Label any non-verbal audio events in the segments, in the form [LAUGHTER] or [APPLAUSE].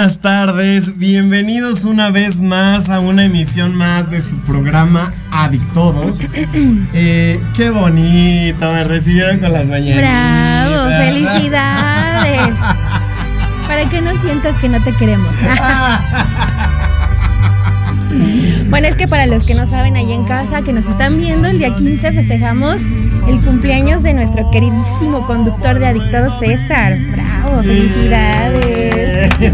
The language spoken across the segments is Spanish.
Buenas tardes. Bienvenidos una vez más a una emisión más de su programa Adictodos. [CLEARS THROAT] Eh, qué bonito, me recibieron con las mañanitas. ¡Bravo! ¡Felicidades! [LAUGHS] Para que no sientas que no te queremos. [LAUGHS] Bueno, es que para los que no saben ahí en casa, que nos están viendo, el día 15 festejamos el cumpleaños de nuestro queridísimo conductor de Adictados, César. ¡Bravo! ¡Felicidades! [LAUGHS]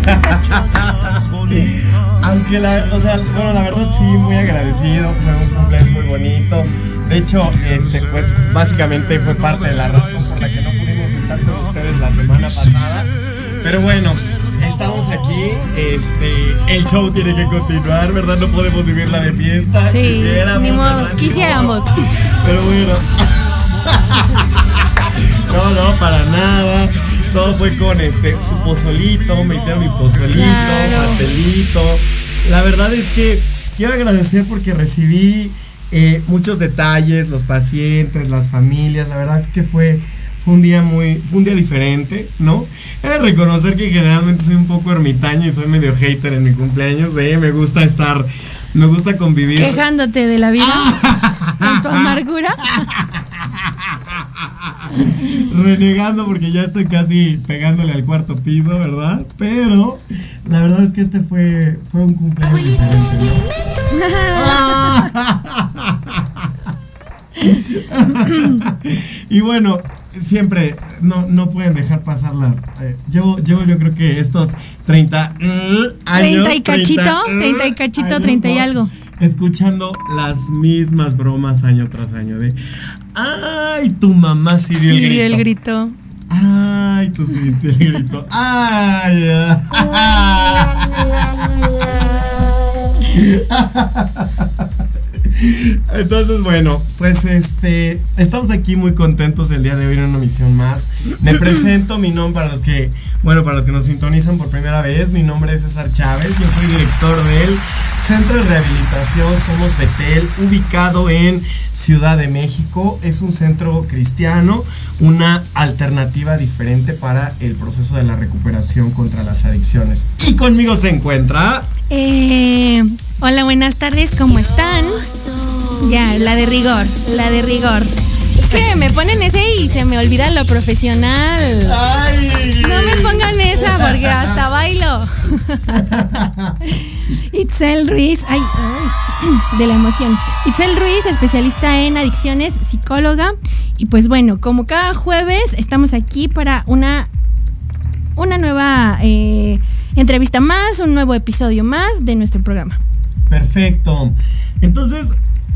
Aunque la, o sea, bueno, la verdad sí, muy agradecido, fue un cumpleaños muy bonito. De hecho, este, pues básicamente fue parte de la razón por la que no pudimos estar con ustedes la semana pasada. Pero bueno, estamos aquí, este, el show tiene que continuar, ¿verdad? No podemos vivirla de fiesta. Sí, Quisiéramos, ni modo, quisiéramos. Pero bueno. [LAUGHS] No, no, para nada. Todo fue con este su pozolito, me hicieron mi pozolito, Claro. pastelito. La verdad es que quiero agradecer porque recibí eh, muchos detalles, los pacientes, las familias. La verdad que fue, fue un día muy, fue un día diferente, ¿no? He de reconocer que generalmente soy un poco ermitaño y soy medio hater en mi cumpleaños. De me gusta estar, me gusta convivir. Quejándote de la vida, [LAUGHS] en tu amargura. renegando porque ya estoy casi pegándole al cuarto piso, ¿verdad? Pero la verdad es que este fue, fue un cumpleaños [LAUGHS] y bueno, siempre no, no pueden dejar pasar las. eh, llevo, llevo yo creo que estos 30 mm, años. 30 y cachito, 30 y mm, cachito, años, 30 y algo. Escuchando las mismas bromas año tras año de. ¡Ay! Tu mamá sí dio el Sí, grito. el grito. Ay, tú sí diste el grito. [LAUGHS] Ay. [LAUGHS] Entonces, bueno, pues este, estamos aquí muy contentos el día de hoy en una misión más. Me [CLEARS THROAT] presento, mi nombre para los que, bueno, para los que nos sintonizan por primera vez, mi nombre es César Chávez, yo soy director del Centro de Rehabilitación Somos Betel, ubicado en Ciudad de México. Es un centro cristiano, una alternativa diferente para el proceso de la recuperación contra las adicciones. Y conmigo se encuentra... Eh, hola, buenas tardes, ¿cómo están? Ya, la de rigor, la de rigor. Es que me ponen ese y se me olvida lo profesional. ¡Ay! No me pongan esa porque hasta bailo. [LAUGHS] Itzel Ruiz, ay, ay, de la emoción. Itzel Ruiz, especialista en adicciones, psicóloga. Y pues bueno, como cada jueves estamos aquí para una, una nueva eh, entrevista más, un nuevo episodio más de nuestro programa. Perfecto. Entonces,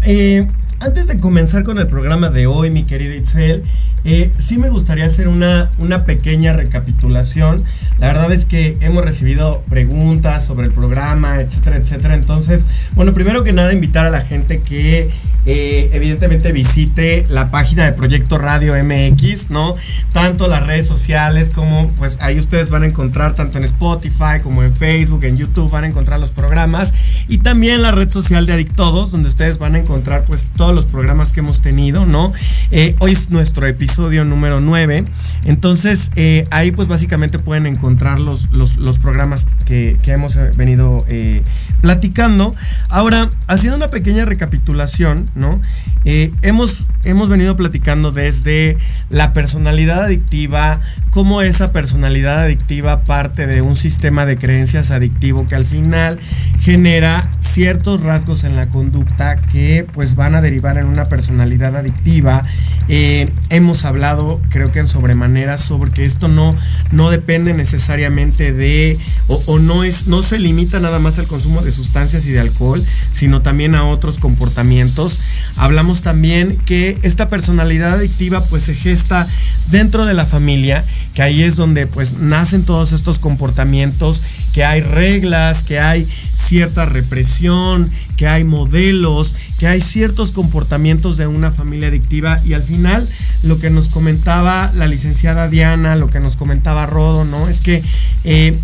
eh, antes de comenzar con el programa de hoy, mi querida Itzel, eh, sí me gustaría hacer una, una pequeña recapitulación. La verdad es que hemos recibido preguntas sobre el programa, etcétera, etcétera. Entonces, bueno, primero que nada, invitar a la gente que eh, evidentemente visite la página de Proyecto Radio MX, ¿no? Tanto las redes sociales como, pues ahí ustedes van a encontrar, tanto en Spotify como en Facebook, en YouTube, van a encontrar los programas. Y también la red social de Adictodos, donde ustedes van a encontrar, pues, todos los programas que hemos tenido, ¿no? Eh, hoy es nuestro episodio número 9. Entonces, eh, ahí, pues, básicamente pueden encontrar los, los, programas que, que hemos eh, venido eh, platicando. Ahora, haciendo una pequeña recapitulación, ¿no? Hemos, hemos venido platicando desde la personalidad adictiva, cómo esa personalidad adictiva parte de un sistema de creencias adictivo que al final genera ciertos rasgos en la conducta que pues van a derivar en una personalidad adictiva. Eh, hablado, creo que en sobremanera, sobre que esto no, no depende necesariamente de, o, o no, es, no se limita nada más al consumo de sustancias y de alcohol, sino también a otros comportamientos. Hablamos también que esta personalidad adictiva pues se gesta dentro de la familia, que ahí es donde pues nacen todos estos comportamientos, que hay reglas, que hay cierta represión, que hay modelos, que hay ciertos comportamientos de una familia adictiva y al final lo que nos comentaba la licenciada Diana, lo que nos comentaba Rodo, ¿no? Es que eh,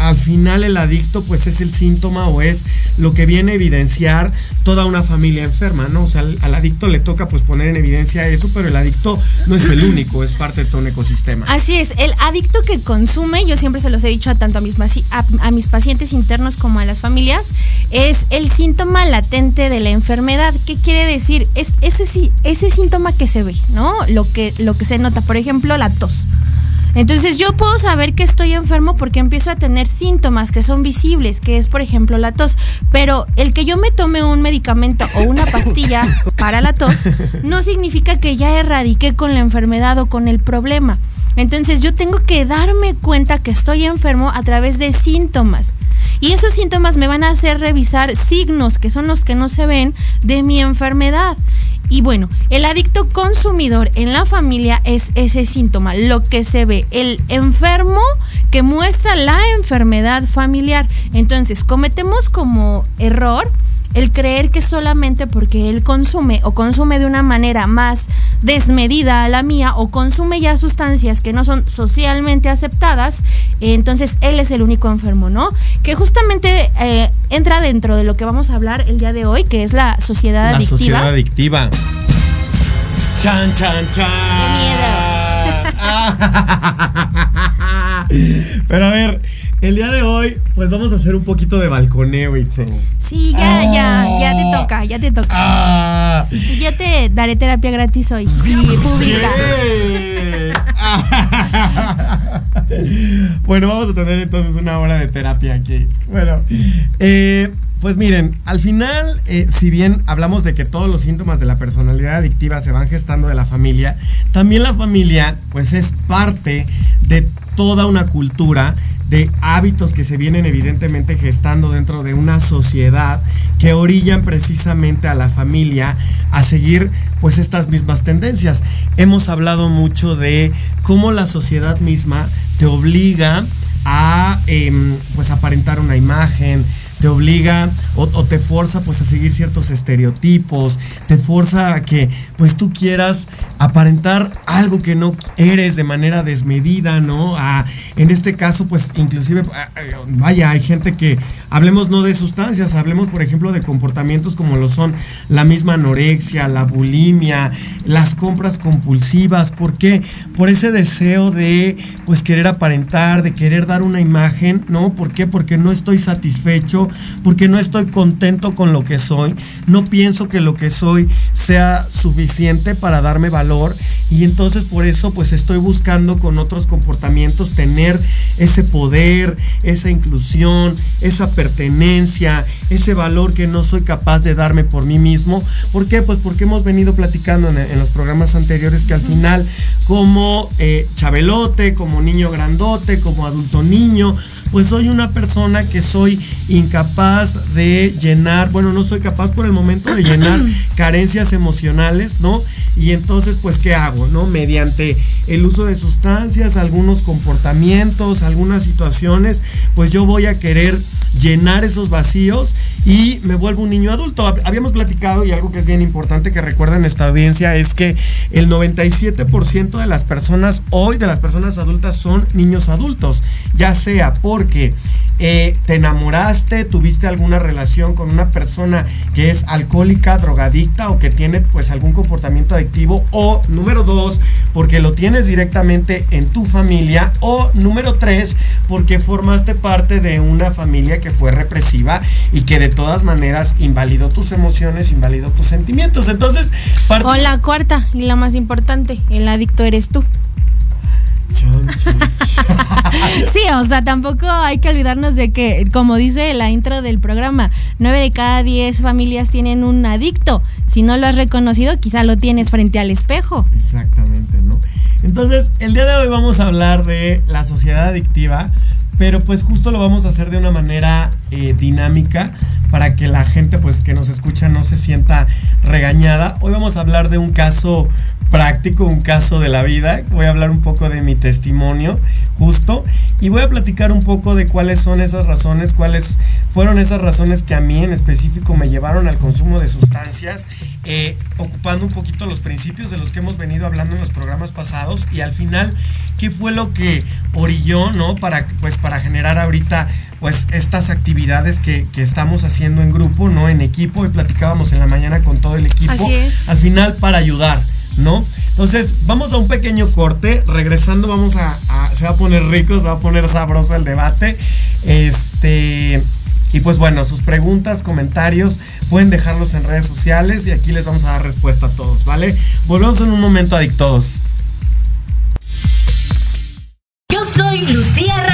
al final el adicto pues es el síntoma o es lo que viene a evidenciar toda una familia enferma, ¿no? O sea, al, adicto le toca pues poner en evidencia eso, pero el adicto no es el único, es parte de todo un ecosistema. Así es, el adicto que consume, yo siempre se los he dicho a tanto a mis, a mis pacientes internos como a las familias, es el síntoma latente de la enfermedad. ¿Qué quiere decir? Es ese, ese síntoma que se ve, ¿no? Lo que, lo que se nota, por ejemplo, la tos. Entonces yo puedo saber que estoy enfermo porque empiezo a tener síntomas que son visibles, que es por ejemplo la tos. Pero el que yo me tome un medicamento o una pastilla para la tos no significa que ya erradiqué con la enfermedad o con el problema. Entonces yo tengo que darme cuenta que estoy enfermo a través de síntomas. Y esos síntomas me van a hacer revisar signos, que son los que no se ven, de mi enfermedad. Y bueno, el adicto consumidor en la familia es ese síntoma, lo que se ve, el enfermo que muestra la enfermedad familiar. Entonces, cometemos como error el creer que solamente porque él consume o consume de una manera más desmedida a la mía o consume ya sustancias que no son socialmente aceptadas, eh, entonces él es el único enfermo, ¿no? Que justamente eh, entra dentro de lo que vamos a hablar el día de hoy, que es la sociedad La adictiva. sociedad adictiva. Chan, chan, chan. [LAUGHS] Pero a ver, el día de hoy, pues vamos a hacer un poquito de balconeo, Itzel. Sí, ya, ya, ya te toca, ya te toca. Ah, Yo te daré terapia gratis hoy. Y pública. [LAUGHS] bueno, vamos a tener entonces una hora de terapia aquí. Bueno, eh, pues miren, al final, eh, si bien hablamos de que todos los síntomas de la personalidad adictiva se van gestando de la familia, también la familia, pues es parte de toda una cultura de hábitos que se vienen evidentemente gestando dentro de una sociedad que orillan precisamente a la familia a seguir pues estas mismas tendencias. Hemos hablado mucho de cómo la sociedad misma te obliga a em, pues aparentar una imagen, te obliga o, te forza pues a seguir ciertos estereotipos, te forza a que pues tú quieras aparentar algo que no eres de manera desmedida, ¿no? A, en este caso pues inclusive, vaya, hay gente que, hablemos no de sustancias, hablemos por ejemplo de comportamientos como lo son la misma anorexia, la bulimia, las compras compulsivas, ¿por qué? Por ese deseo de pues querer aparentar, de querer dar una imagen, ¿no? ¿Por qué? Porque no estoy satisfecho, porque no estoy contento con lo que soy, no pienso que lo que soy sea suficiente para darme valor y entonces por eso pues estoy buscando con otros comportamientos tener ese poder, esa inclusión, esa pertenencia, ese valor que no soy capaz de darme por mí mismo. ¿Por qué? Pues porque hemos venido platicando en, en los programas anteriores que al final como eh, chabelote, como niño grandote, como adulto niño, pues soy una persona que soy incapaz de llenar, bueno, no soy capaz por el momento de llenar [CLEARS THROAT] carencias emocionales, ¿no? Y entonces, pues, ¿qué hago, no? Mediante el uso de sustancias, algunos comportamientos, algunas situaciones, pues yo voy a querer llenar esos vacíos y me vuelvo un niño adulto. Hab- Habíamos platicado y algo que es bien importante que recuerden esta audiencia es que el 97% de las personas hoy, de las personas adultas, son niños adultos, ya sea porque eh, te enamoraste, tuviste alguna relación con una persona que es alcohólica, drogadicta o que tiene pues algún comportamiento adictivo o número dos, porque lo tienes directamente en tu familia o número tres, porque formaste parte de una familia que fue represiva y que de todas maneras invalidó tus emociones, invalidó tus sentimientos. Entonces, o la cuarta y la más importante, el adicto eres tú. [LAUGHS] sí, o sea, tampoco hay que olvidarnos de que, como dice la intro del programa, nueve de cada diez familias tienen un adicto. Si no lo has reconocido, quizá lo tienes frente al espejo. Exactamente, ¿no? Entonces, el día de hoy vamos a hablar de la sociedad adictiva, pero pues justo lo vamos a hacer de una manera eh, dinámica para que la gente pues que nos escucha no se sienta regañada. Hoy vamos a hablar de un caso práctico, un caso de la vida. Voy a hablar un poco de mi testimonio justo y voy a platicar un poco de cuáles son esas razones, cuáles fueron esas razones que a mí en específico me llevaron al consumo de sustancias, eh, ocupando un poquito los principios de los que hemos venido hablando en los programas pasados y al final qué fue lo que orilló, ¿no? Para, pues, para generar ahorita pues estas actividades que, que, estamos haciendo en grupo, ¿no? En equipo, y platicábamos en la mañana con todo el equipo. Así es. Al final para ayudar. ¿no? Entonces, vamos a un pequeño corte. Regresando, vamos a, Se va a poner rico, se va a poner sabroso el debate. Este. Y pues bueno, sus preguntas, comentarios, pueden dejarlos en redes sociales y aquí les vamos a dar respuesta a todos, ¿vale? Volvemos en un momento, adictos. Yo soy Lucía Rank.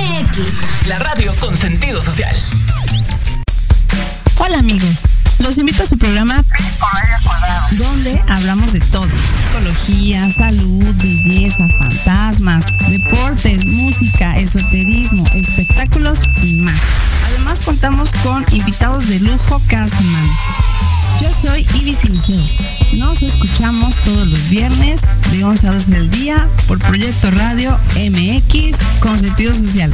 La radio con sentido social. Hola amigos. Los invito a su programa donde hablamos de todo. Psicología, salud, belleza, fantasmas, deportes, música, esoterismo, espectáculos y más. Además contamos con invitados de lujo cada semana. Yo soy Ibis Liceo. Nos escuchamos todos los viernes de 11 a 12 del día por Proyecto Radio MX con sentido social.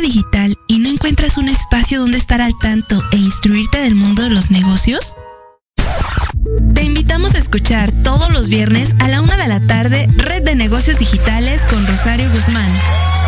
Digital y no encuentras un espacio donde estar al tanto e instruirte del mundo de los negocios? Te invitamos a escuchar todos los viernes a la una de la tarde Red de Negocios Digitales con Rosario Guzmán.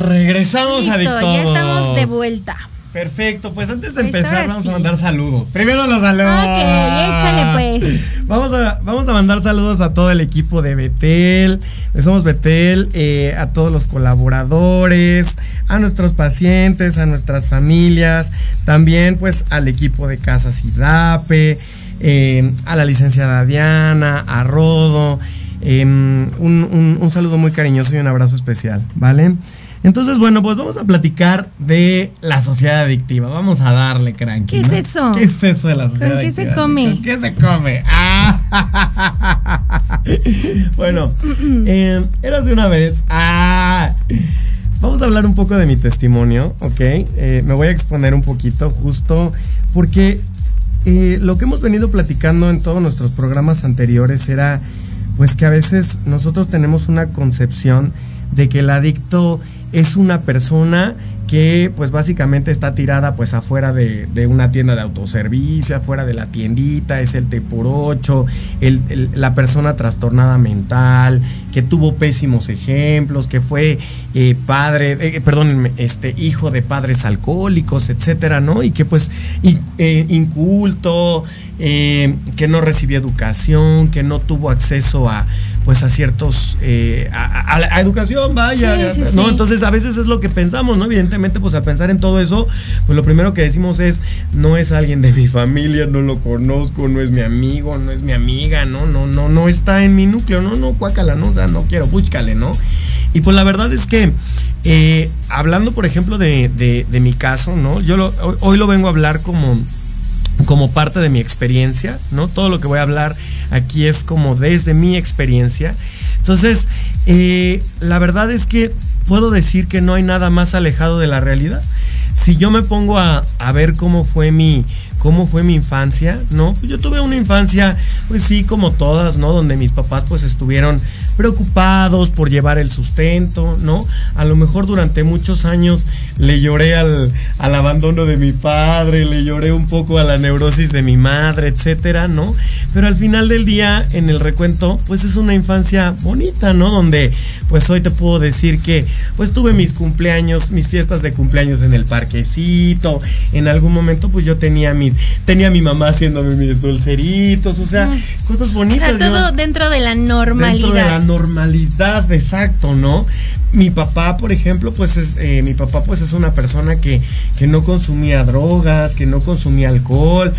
Regresamos Listo, adictos. ya estamos de vuelta. Perfecto, pues antes de Pues empezar vamos sí. a mandar saludos. Primero los saludos. Ok, échale pues. [LAUGHS] Vamos a, vamos a mandar saludos a todo el equipo de Betel, de Somos Betel, eh, a todos los colaboradores, a nuestros pacientes, a nuestras familias, también pues al equipo de Casas Idape, eh, a la licenciada Diana, a Rodo, eh, un, un- un saludo muy cariñoso y un abrazo especial, ¿vale? Entonces, bueno, pues vamos a platicar de la sociedad adictiva. Vamos a darle, cranky. ¿Qué es ¿no? eso? ¿Qué es eso de la sociedad ¿Con qué se come? ¿Con qué se come? Ah. [LAUGHS] bueno, [CLEARS THROAT] eh, érase una vez. Ah. Vamos a hablar un poco de mi testimonio, ¿ok? Eh, me voy a exponer un poquito justo porque eh, lo que hemos venido platicando en todos nuestros programas anteriores era pues que a veces nosotros tenemos una concepción de que el adicto es una persona que pues básicamente está tirada pues afuera de, de una tienda de autoservicio, afuera de la tiendita, es el T por 8, el- el- la persona trastornada mental, que tuvo pésimos ejemplos, que fue eh, padre, eh, perdón, este hijo de padres alcohólicos, etcétera, ¿no? Y que pues in- eh, inculto, eh, que no recibió educación, que no tuvo acceso a pues a ciertos a, a- a educación, vaya, Sí, sí, ¿no? sí. Entonces a veces es lo que pensamos, ¿no? Evidentemente, pues al pensar en todo eso, pues lo primero que decimos es, no es alguien de mi familia, no lo conozco, no es mi amigo, no es mi amiga, no, no, no, no está en mi núcleo, no, no, cuácala, no, o sea, no quiero, búscale, ¿no? Y pues la verdad es que, eh, hablando, por ejemplo, de, de- mi caso, ¿no? Yo lo- hoy, hoy lo vengo a hablar como como parte de mi experiencia, ¿no? Todo lo que voy a hablar aquí es como desde mi experiencia. Entonces, eh, la verdad es que puedo decir que no hay nada más alejado de la realidad. Si yo me pongo a, a ver cómo fue mi cómo fue mi infancia, ¿no? Pues yo tuve una infancia, pues sí, como todas, ¿no? Donde mis papás pues estuvieron preocupados por llevar el sustento, ¿no? A lo mejor durante muchos años le lloré al, al abandono de mi padre, le lloré un poco a la neurosis de mi madre, etcétera, ¿no? Pero al final del día, en el recuento, pues es una infancia bonita, ¿no? Donde, pues hoy te puedo decir que, pues tuve mis cumpleaños, mis fiestas de cumpleaños en el parquecito, en algún momento, pues yo tenía mis, tenía a mi mamá haciéndome mis dulceritos, o sea, cosas O bonitas. sea, yo- todo dentro de la Dentro de la normalidad. normalidad, exacto, ¿no? Mi papá, por ejemplo, pues es, eh, mi papá pues es una persona que, que no consumía drogas, que no consumía alcohol,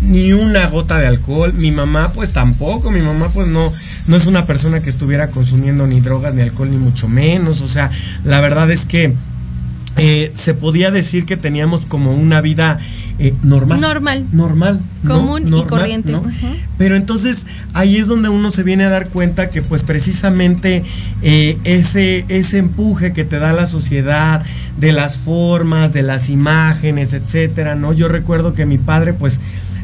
ni una gota de alcohol. Mi mamá pues tampoco, mi mamá pues no, no es una persona que estuviera consumiendo ni drogas, ni alcohol, ni mucho menos. O sea, la verdad es que eh, se podía decir que teníamos como una vida eh, normal. Normal. Normal. ¿no? Común y corriente. Pero entonces ahí es donde uno se viene a dar cuenta que pues precisamente eh, ese, ese empuje que te da la sociedad, de las formas, de las imágenes, etcétera, ¿no? Yo recuerdo que mi padre pues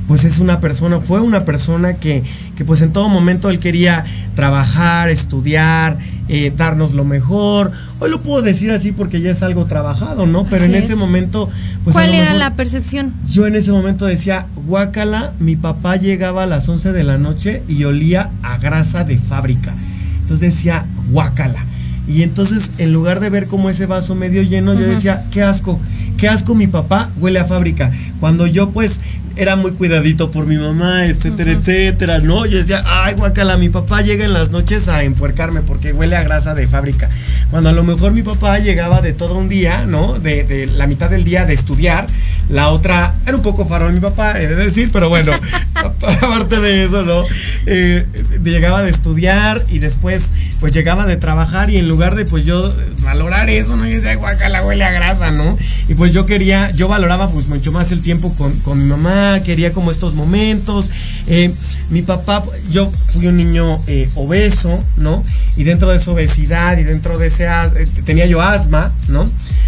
pues es una persona, fue una persona que, que pues en todo momento él quería trabajar, estudiar, eh, darnos lo mejor. Hoy lo puedo decir así porque ya es algo trabajado, ¿no? Pero Así en ese es. momento, pues ¿Cuál era mejor- la percepción? yo en ese momento decía, guácala, mi papá llegaba a las 11 de la noche y olía a grasa de fábrica. Entonces decía, guácala. Y entonces, en lugar de ver como ese vaso medio lleno, yo decía, qué asco, qué asco mi papá huele a fábrica. Cuando yo pues era muy cuidadito por mi mamá, etcétera, etcétera, ¿no? Yo decía, ay, guácala, mi papá llega en las noches a empuercarme porque huele a grasa de fábrica. Cuando a lo mejor mi papá llegaba de todo un día, ¿no? De, de la mitad del día de estudiar, la otra, era un poco farol mi papá, he de decir, pero bueno, [LAUGHS] [LAUGHS] aparte de eso, ¿no? Eh, llegaba de estudiar y después pues llegaba de trabajar y en lugar de pues yo valorar eso, ¿no? Yo decía, guácala, huele a grasa, ¿no? Y pues yo quería, yo valoraba pues mucho más el tiempo con, con mi mamá, quería como estos momentos. Eh, mi papá, yo fui un niño eh, obeso, ¿no? Y dentro de esa obesidad y dentro de ese, as- eh, tenía yo asma, ¿no?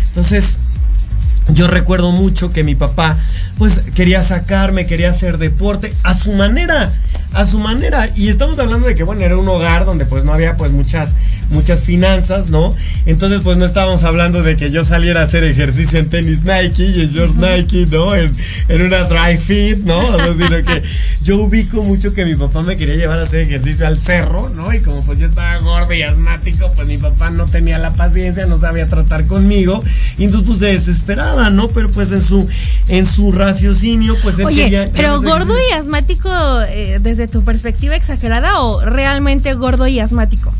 Entonces, yo recuerdo mucho que mi papá pues quería sacarme, quería hacer deporte a su manera, a su manera. Y estamos hablando de que bueno, era un hogar donde pues no había pues muchas muchas finanzas, ¿no? Entonces pues no estábamos hablando de que yo saliera a hacer ejercicio en tenis Nike y en Nike, ¿no? En, en una dry fit, ¿no? O sea, sino que yo ubico mucho que mi papá me quería llevar a hacer ejercicio al cerro, ¿no? Y como pues yo estaba gordo y asmático, pues mi papá no tenía la paciencia, no sabía tratar conmigo. Y entonces pues se desesperaba, ¿no? Pero pues en su, en su raciocinio, pues él Oye, quería- pero gordo y asmático eh, desde tu perspectiva exagerada o realmente gordo y asmático?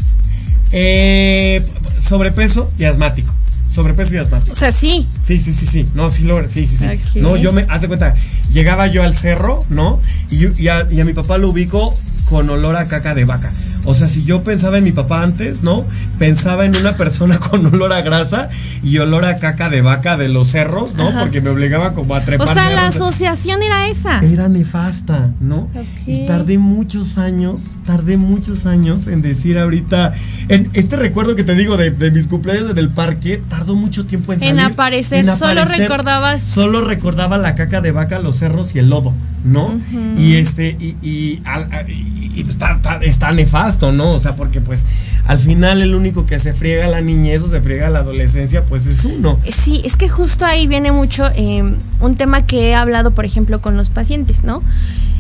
Eh, sobrepeso y asmático. Sobrepeso y asmático. O sea, sí. Sí, sí, sí, sí. No, sí, lo, sí, sí, sí. No, yo me, haz de cuenta, llegaba yo al cerro, ¿no? Y, yo- y, a, y a mi papá lo ubico con olor a caca de vaca. O sea, si yo pensaba en mi papá antes, ¿no? Pensaba en una persona [LAUGHS] con olor a grasa y olor a caca de vaca de los cerros, ¿no? Ajá. Porque me obligaba como a trepar. O sea, la asociación era esa. Era nefasta, ¿no? Y tardé muchos años, tardé muchos años en decir ahorita, en este recuerdo que te digo de, de mis cumpleaños en el parque, tardó mucho tiempo en En salir. aparecer, solo recordabas- Solo recordaba la caca de vaca, los cerros y el lodo, ¿no? Y este, y, y, al- a- y- y está, está- está nefasto, ¿no? O sea, porque pues al final el único que se friega la niñez o se friega la adolescencia, pues es uno. Sí, es que justo ahí viene mucho eh, un tema que he hablado, por ejemplo, con los pacientes, ¿no?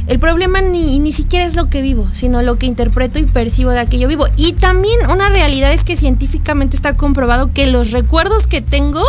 El problema ni, ni siquiera es lo que vivo, sino lo que interpreto y percibo de aquello vivo. Y también una realidad es que científicamente está comprobado que los recuerdos que tengo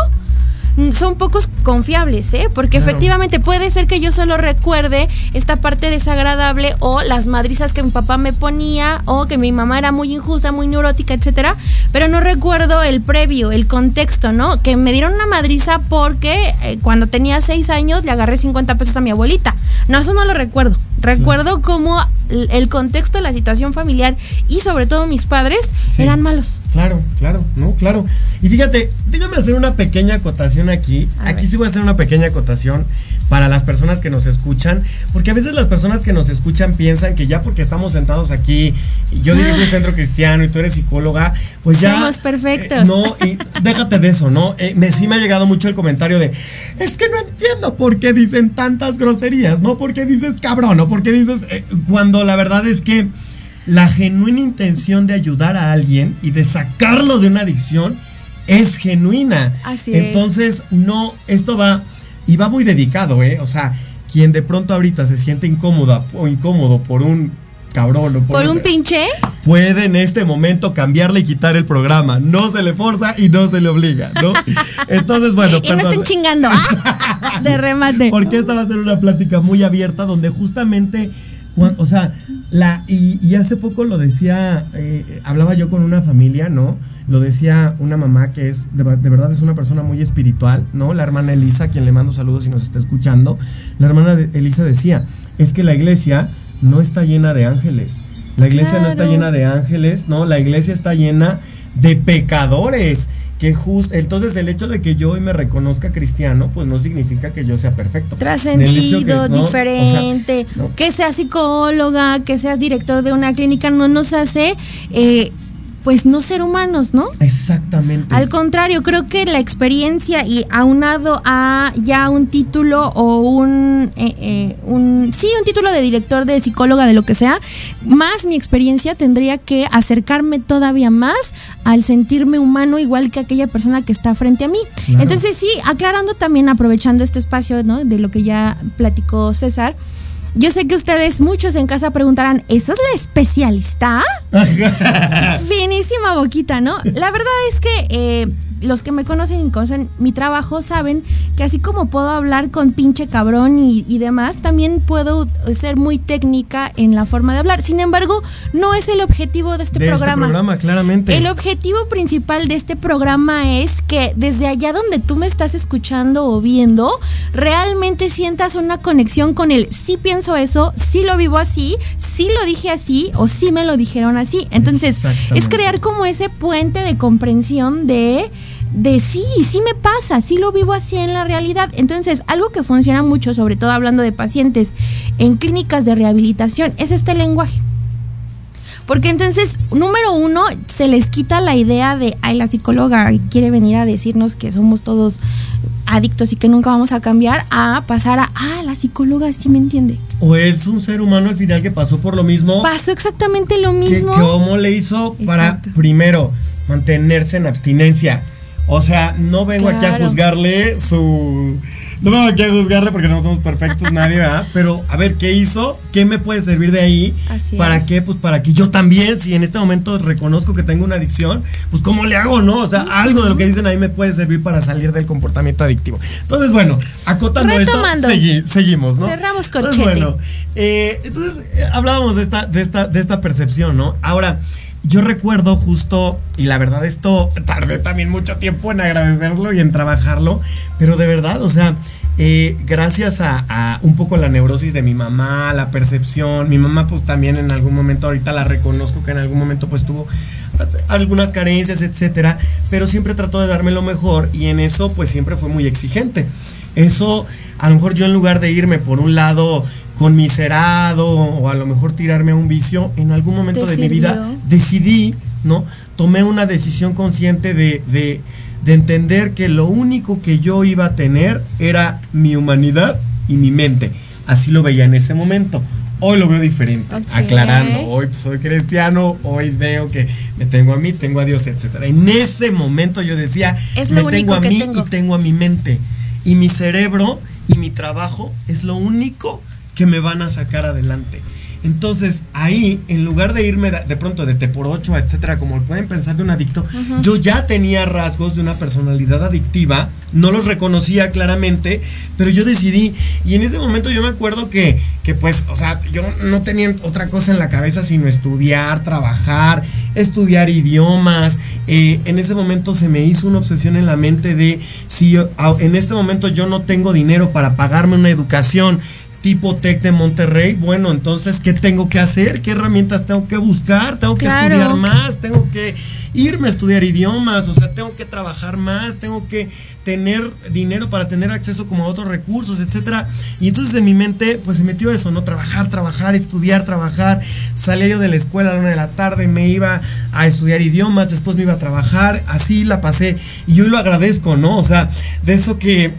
son pocos confiables, ¿eh? Porque Claro. efectivamente puede ser que yo solo recuerde esta parte desagradable o las madrizas que mi papá me ponía o que mi mamá era muy injusta, muy neurótica, etcétera, pero no recuerdo el previo, el contexto, ¿no? Que me dieron una madriza porque eh, cuando tenía seis años le agarré 50 pesos a mi abuelita. No, eso no lo recuerdo. Recuerdo cómo el el contexto, la situación familiar y sobre todo mis padres Sí. eran malos. Claro, claro, no, claro. Y fíjate, déjame hacer una pequeña acotación aquí. aquí sí voy a hacer una pequeña acotación para las personas que nos escuchan, porque a veces las personas que nos escuchan piensan que ya porque estamos sentados aquí, y yo dirijo un centro cristiano y tú eres psicóloga, pues ya Somos perfectos. eh, no, y [LAUGHS] déjate de eso, ¿no? Eh, me, sí me ha llegado mucho el comentario de, es que no entiendo por qué dicen tantas groserías, ¿no? ¿Por qué dices cabrón? ¿No? ¿Por qué dices, eh, cuando la verdad es que la genuina intención de ayudar a alguien y de sacarlo de una adicción es genuina. Así es. Entonces, no, esto va, y va muy dedicado, ¿eh? O sea, quien de pronto ahorita se siente incómoda o incómodo por un cabrón o Por un pinche. puede en este momento cambiarle y quitar el programa. No se le forza y no se le obliga, ¿no? [LAUGHS] Entonces, bueno, y no perdón. estén chingando. ¡Ah! [LAUGHS] De remate. Porque esta va a ser una plática muy abierta donde justamente, o sea, la y, y hace poco lo decía, eh, hablaba yo con una familia, ¿no? Lo decía una mamá que es, de, verdad es una persona muy espiritual, ¿no? La hermana Elisa, a quien le mando saludos si nos está escuchando. La hermana de- Elisa decía, es que la iglesia no está llena de ángeles. La iglesia no está llena de ángeles, ¿no? La iglesia está llena de pecadores. Que justo, entonces el hecho de que yo hoy me reconozca cristiano, pues no significa que yo sea perfecto. Trascendido, diferente, no. que seas psicóloga, que seas director de una clínica, no nos hace, eh, pues, no ser humanos, ¿no? Exactamente. Al contrario, creo que la experiencia y aunado a ya un título o un, eh, eh, un, sí, un título de director, de psicóloga, de lo que sea, más mi experiencia tendría que acercarme todavía más al sentirme humano igual que aquella persona que está frente a mí. Claro. Entonces sí, aclarando también, aprovechando este espacio, ¿no? De lo que ya platicó César. Yo sé que ustedes, muchos en casa preguntarán, ¿esa es la especialista? [LAUGHS] Finísima boquita, ¿no? La verdad es que eh, los que me conocen y conocen mi trabajo saben que así como puedo hablar con pinche cabrón y, y demás, también puedo ser muy técnica en la forma de hablar. Sin embargo, no es el objetivo de este de programa. este programa, claramente. El objetivo principal de este programa es que desde allá donde tú me estás escuchando o viendo, realmente sientas una conexión con el sí pienso eso, sí lo vivo así, sí lo dije así o sí me lo dijeron así. Entonces, es crear como ese puente de comprensión de de sí, sí me pasa, sí lo vivo así en la realidad. Entonces, algo que funciona mucho, sobre todo hablando de pacientes en clínicas de rehabilitación, es este lenguaje. Porque entonces, número uno, se les quita la idea de, ay, la psicóloga quiere venir a decirnos que somos todos adictos y que nunca vamos a cambiar, a pasar a, ah, la psicóloga sí me entiende. O es un ser humano al final que pasó por lo mismo. Pasó exactamente lo mismo. ¿Cómo le hizo para, primero, mantenerse en abstinencia? O sea, no vengo aquí a juzgarle su, no vamos aquí a juzgarle porque no somos perfectos nadie, ¿verdad? Pero a ver, ¿qué hizo? ¿Qué me puede servir de ahí? Así ¿Para es. qué? Pues para que yo también, si en este momento reconozco que tengo una adicción, pues ¿cómo le hago, no? O sea, algo de lo que dicen ahí me puede servir para salir del comportamiento adictivo. Entonces, bueno, acotando Retomando. esto, segui- seguimos, ¿no? Cerramos Entonces, corchete. bueno, eh, entonces eh, hablábamos de esta, de esta, de esta percepción, ¿no? Ahora, yo recuerdo justo, y la verdad esto tardé también mucho tiempo en agradecerlo y en trabajarlo, pero de verdad, o sea, eh, gracias a, a un poco la neurosis de mi mamá, la percepción, mi mamá pues también en algún momento, ahorita la reconozco que en algún momento pues tuvo algunas carencias, etcétera, pero siempre trató de darme lo mejor y en eso pues siempre fue muy exigente. Eso, a lo mejor yo en lugar de irme por un lado conmiserado o a lo mejor tirarme a un vicio, en algún momento ¿Te de mi vida decidí, ¿no? Tomé una decisión consciente de, de, de entender que lo único que yo iba a tener era mi humanidad y mi mente. Así lo veía en ese momento. Hoy lo veo diferente, aclarando. Hoy pues, soy cristiano, hoy veo que me tengo a mí, tengo a Dios, etcétera. En ese momento yo decía, Es me tengo a que mí tengo. y tengo a mi mente. Y mi cerebro y mi trabajo es lo único que me van a sacar adelante. Entonces, ahí, en lugar de irme de, pronto de T por 8, etcétera, como pueden pensar de un adicto, yo ya tenía rasgos de una personalidad adictiva, no los reconocía claramente, pero yo decidí, y en ese momento yo me acuerdo que, que pues, o sea, yo no tenía otra cosa en la cabeza sino estudiar, trabajar, estudiar idiomas. Eh, en ese momento se me hizo una obsesión en la mente de si yo- en este momento yo no tengo dinero para pagarme una educación tipo Tec de Monterrey, bueno, entonces, ¿qué tengo que hacer? ¿Qué herramientas tengo que buscar? Tengo que estudiar más, tengo que irme a estudiar idiomas, o sea, tengo que trabajar más, tengo que tener dinero para tener acceso como a otros recursos, etcétera. Y entonces en mi mente, pues se metió eso, ¿no? Trabajar, trabajar, estudiar, trabajar. Salía yo de la escuela a la una de la tarde, me iba a estudiar idiomas, después me iba a trabajar, así la pasé. Y yo lo agradezco, ¿no? O sea, de eso que,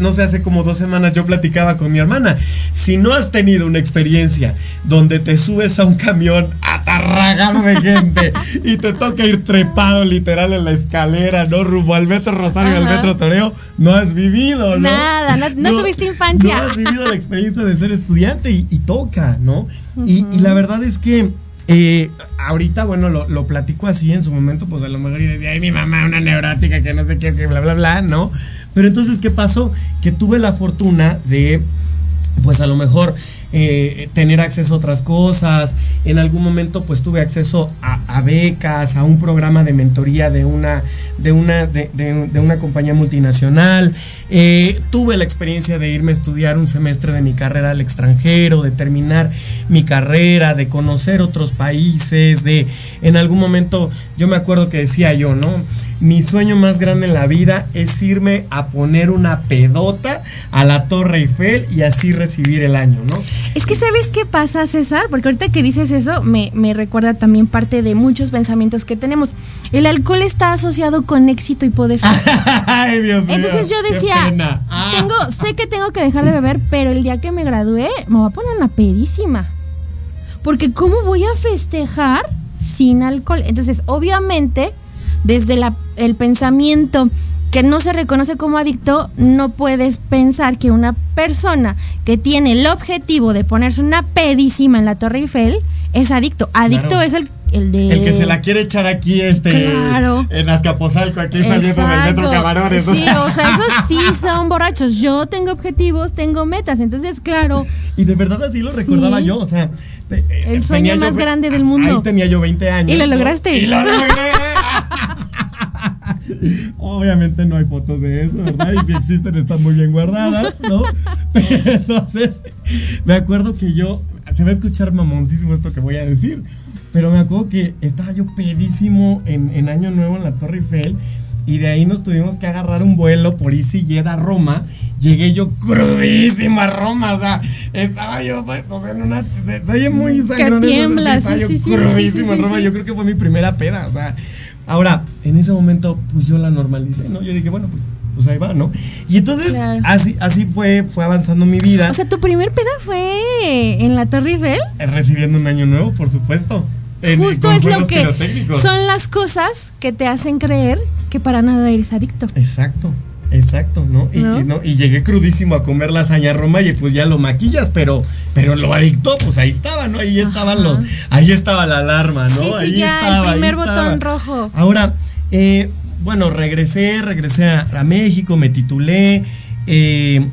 no sé, hace como dos semanas yo platicaba con mi hermana. Si no has tenido una experiencia donde te subes a un camión atarragado de gente y te toca ir trepado literal en la escalera, ¿no? Rumbo al metro Rosario y al Ajá. metro Toreo, no has vivido, ¿no? Nada, no, no tuviste infancia. No has vivido la experiencia de ser estudiante y, y toca, ¿no? y, y la verdad es que eh, ahorita, bueno, lo, lo platico así en su momento, pues a lo mejor y decía, ay, mi mamá, una neurótica, que no sé qué, que bla, bla, bla, ¿no? Pero entonces, ¿qué pasó? Que tuve la fortuna de, pues a lo mejor eh, tener acceso a otras cosas. En algún momento pues tuve acceso a, becas, a un programa de mentoría de una, de una, de una compañía multinacional. Eh, tuve la experiencia de irme a estudiar un semestre de mi carrera al extranjero, de terminar mi carrera, de conocer otros países, de en algún momento yo me acuerdo que decía yo, ¿no? Mi sueño más grande en la vida es irme a poner una pedota a la Torre Eiffel y así recibir el año, ¿no? Es que sabes qué pasa, César, porque ahorita que dices eso me, me recuerda también parte de muchos pensamientos que tenemos. El alcohol está asociado con éxito y poder. [LAUGHS] Ay, Dios mío. Entonces yo decía. Ah. tengo, sé que tengo que dejar de beber, pero el día que me gradué me voy a poner una pedísima. Porque ¿cómo voy a festejar sin alcohol? Entonces, obviamente, desde la- el pensamiento que no se reconoce como adicto, no puedes pensar que una persona que tiene el objetivo de ponerse una pedísima en la Torre Eiffel es adicto. Adicto Claro. es el, el de... El que se la quiere echar aquí, este, Claro. en Azcapotzalco, aquí saliendo del metro. Camarones. Sí, o sea, esos sí son borrachos. Yo tengo objetivos, tengo metas. Entonces, claro, Y de verdad así lo recordaba Sí. yo, o sea. eh, eh, el sueño tenía yo más grande del mundo. Ahí tenía yo 20 años. Y lo lograste. Y lo logré. [LAUGHS] Obviamente no hay fotos de eso, ¿verdad? Y si existen están muy bien guardadas, ¿no? [LAUGHS] Entonces, me acuerdo que yo, se va a escuchar mamoncísimo esto que voy a decir, pero me acuerdo que estaba yo pedísimo en, en Año Nuevo en la Torre Eiffel y de ahí nos tuvimos que agarrar un vuelo por EasyJet a Roma. Llegué yo crudísimo a Roma, o sea, estaba yo, pues, o sea, en una. Se, se oye muy sangrón. tiemblas, estaba sí, sí, sí, crudísimo sí, sí, en Roma. Yo creo que fue mi primera peda, o sea. Ahora, en ese momento, pues yo la normalicé, ¿no? Yo dije, bueno, pues, pues ahí va, ¿no? Y entonces, Claro. así, así fue, fue avanzando mi vida, o sea, tu primer peda fue en la Torre Eiffel. eh, recibiendo un año nuevo, por supuesto. en- Justo con es lo que son las cosas que te hacen creer que para nada eres adicto. Exacto. Exacto, ¿no? Y, ¿No? y no, y llegué crudísimo a comer lasaña Roma y pues ya lo maquillas, pero, pero lo adictó, pues ahí estaba, ¿no? Ahí estaban los, ahí estaba la alarma, ¿no? Sí, sí, ahí ya, estaba, el primer botón rojo. Ahora, eh, bueno, regresé, regresé a, a México, me titulé. eh,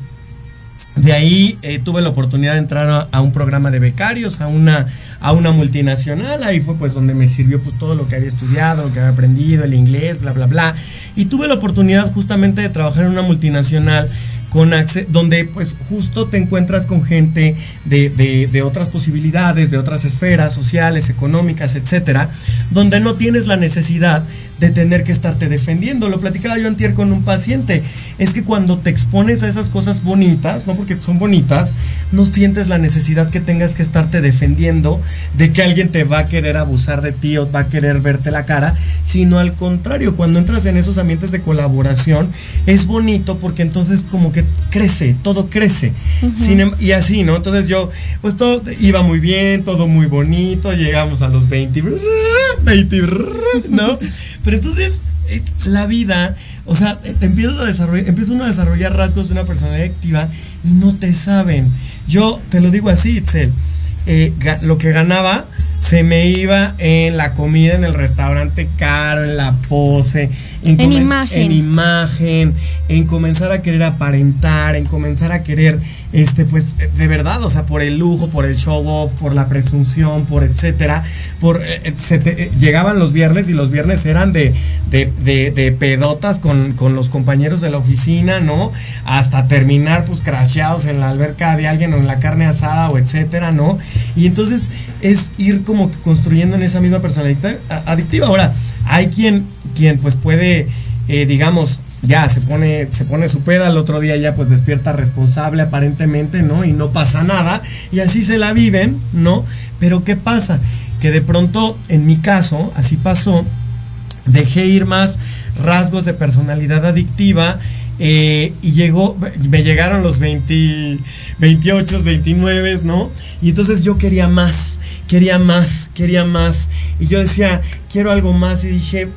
de ahí eh, tuve la oportunidad de entrar a, un programa de becarios, a una, a una multinacional. Ahí fue pues donde me sirvió pues todo lo que había estudiado, lo que había aprendido, el inglés, bla, bla, bla. Y tuve la oportunidad justamente de trabajar en una multinacional con donde pues justo te encuentras con gente de, de- de otras posibilidades, de otras esferas sociales, económicas, etcétera, donde no tienes la necesidad de tener que estarte defendiendo. Lo platicaba yo antier con un paciente. Es que cuando te expones a esas cosas bonitas, no porque son bonitas, no sientes la necesidad que tengas que estarte defendiendo de que alguien te va a querer abusar de ti o va a querer verte la cara, sino al contrario, cuando entras en esos ambientes de colaboración, es bonito porque entonces como que crece, todo crece. Sin em- y así, ¿no? Entonces yo, pues todo iba muy bien, todo muy bonito, llegamos a los 20, 20, ¿no? Pero entonces eh, la vida, o sea, eh, te empiezas a desarrollar, empieza uno a desarrollar rasgos de una personalidad activa y no te saben. Yo te lo digo así, Itzel, eh, lo que ganaba se me iba en la comida en el restaurante caro, en la pose, En comen- imagen. en imagen, en comenzar a querer aparentar, en comenzar a querer, este, pues, eh, de verdad, o sea, por el lujo, por el show off, por la presunción, por etcétera, por, eh, eh, te- eh, llegaban los viernes y los viernes eran de, de, de- de pedotas con, con los compañeros de la oficina, ¿no? Hasta terminar, pues, crasheados en la alberca de alguien o en la carne asada o etcétera, ¿no? Y entonces es ir como construyendo en esa misma personalidad adictiva. Ahora, hay quien, quien pues puede, eh, digamos, ya se pone, se pone su peda, al otro día ya pues despierta responsable aparentemente, ¿no? Y no pasa nada, y así se la viven, ¿no? Pero ¿qué pasa? Que de pronto, en mi caso, así pasó, dejé ir más rasgos de personalidad adictiva eh, y llegó, me llegaron los 20, 28, 29, ¿no? Y entonces yo quería más, quería más, quería más. Y yo decía, quiero algo más y dije,